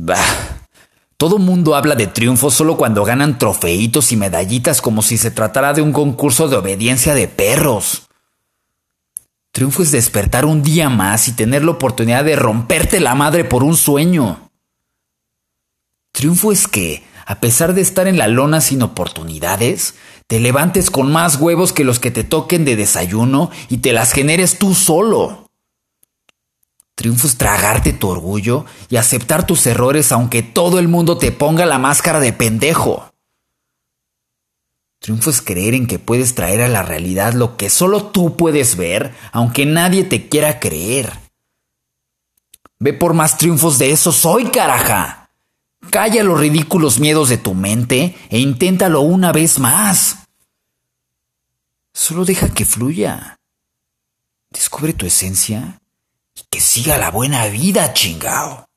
Bah. Todo mundo habla de triunfo solo cuando ganan trofeitos y medallitas como si se tratara de un concurso de obediencia de perros. Triunfo es despertar un día más y tener la oportunidad de romperte la madre por un sueño. Triunfo es que, a pesar de estar en la lona sin oportunidades, te levantes con más huevos que los que te toquen de desayuno y te las generes tú solo. Triunfo es tragarte tu orgullo y aceptar tus errores aunque todo el mundo te ponga la máscara de pendejo. Triunfo es creer en que puedes traer a la realidad lo que solo tú puedes ver, aunque nadie te quiera creer. Ve por más triunfos de eso soy, caraja. Calla los ridículos miedos de tu mente e inténtalo una vez más. Solo deja que fluya. Descubre tu esencia que siga la buena vida, chingao.